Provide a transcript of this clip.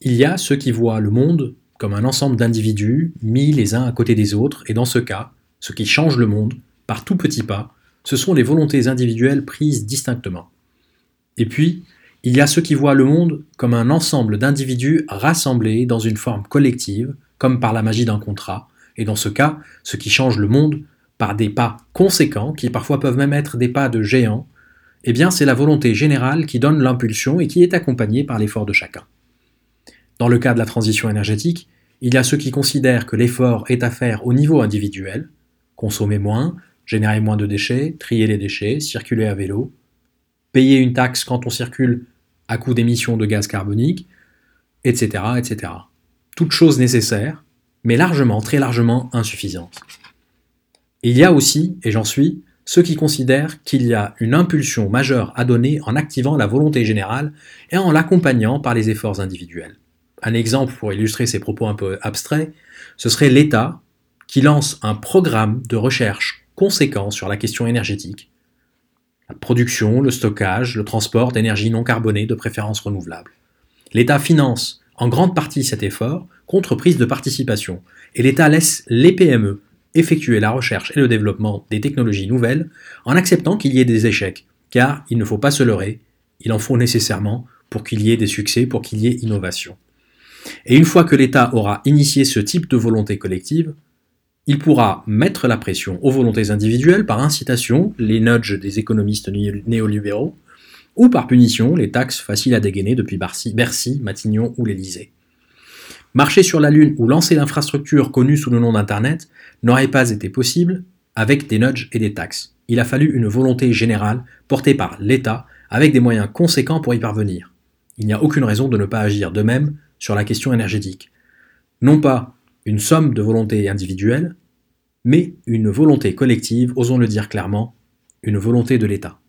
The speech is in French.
Il y a ceux qui voient le monde comme un ensemble d'individus mis les uns à côté des autres, et dans ce cas, ce qui change le monde, par tout petits pas, ce sont les volontés individuelles prises distinctement. Et puis, il y a ceux qui voient le monde comme un ensemble d'individus rassemblés dans une forme collective, comme par la magie d'un contrat, et dans ce cas, ce qui change le monde, par des pas conséquents, qui parfois peuvent même être des pas de géants, eh bien c'est la volonté générale qui donne l'impulsion et qui est accompagnée par l'effort de chacun. Dans le cas de la transition énergétique, il y a ceux qui considèrent que l'effort est à faire au niveau individuel, consommer moins, générer moins de déchets, trier les déchets, circuler à vélo, payer une taxe quand on circule à coût d'émissions de gaz carbonique, etc., etc. Toutes choses nécessaires, mais largement, très largement insuffisantes. Il y a aussi, et j'en suis, ceux qui considèrent qu'il y a une impulsion majeure à donner en activant la volonté générale et en l'accompagnant par les efforts individuels. Un exemple pour illustrer ces propos un peu abstraits, ce serait l'État qui lance un programme de recherche conséquent sur la question énergétique, la production, le stockage, le transport d'énergie non carbonée de préférence renouvelable. L'État finance en grande partie cet effort contre prise de participation, et l'État laisse les PME effectuer la recherche et le développement des technologies nouvelles en acceptant qu'il y ait des échecs, car il ne faut pas se leurrer, il en faut nécessairement pour qu'il y ait des succès, pour qu'il y ait innovation. Et une fois que l'État aura initié ce type de volonté collective, il pourra mettre la pression aux volontés individuelles par incitation, les nudges des économistes néolibéraux, ou par punition, les taxes faciles à dégainer depuis Bercy, Matignon ou l'Élysée. Marcher sur la Lune ou lancer l'infrastructure connue sous le nom d'Internet n'aurait pas été possible avec des nudges et des taxes. Il a fallu une volonté générale portée par l'État avec des moyens conséquents pour y parvenir. Il n'y a aucune raison de ne pas agir de même sur la question énergétique. Non pas une somme de volontés individuelles, mais une volonté collective, osons le dire clairement, une volonté de l'État.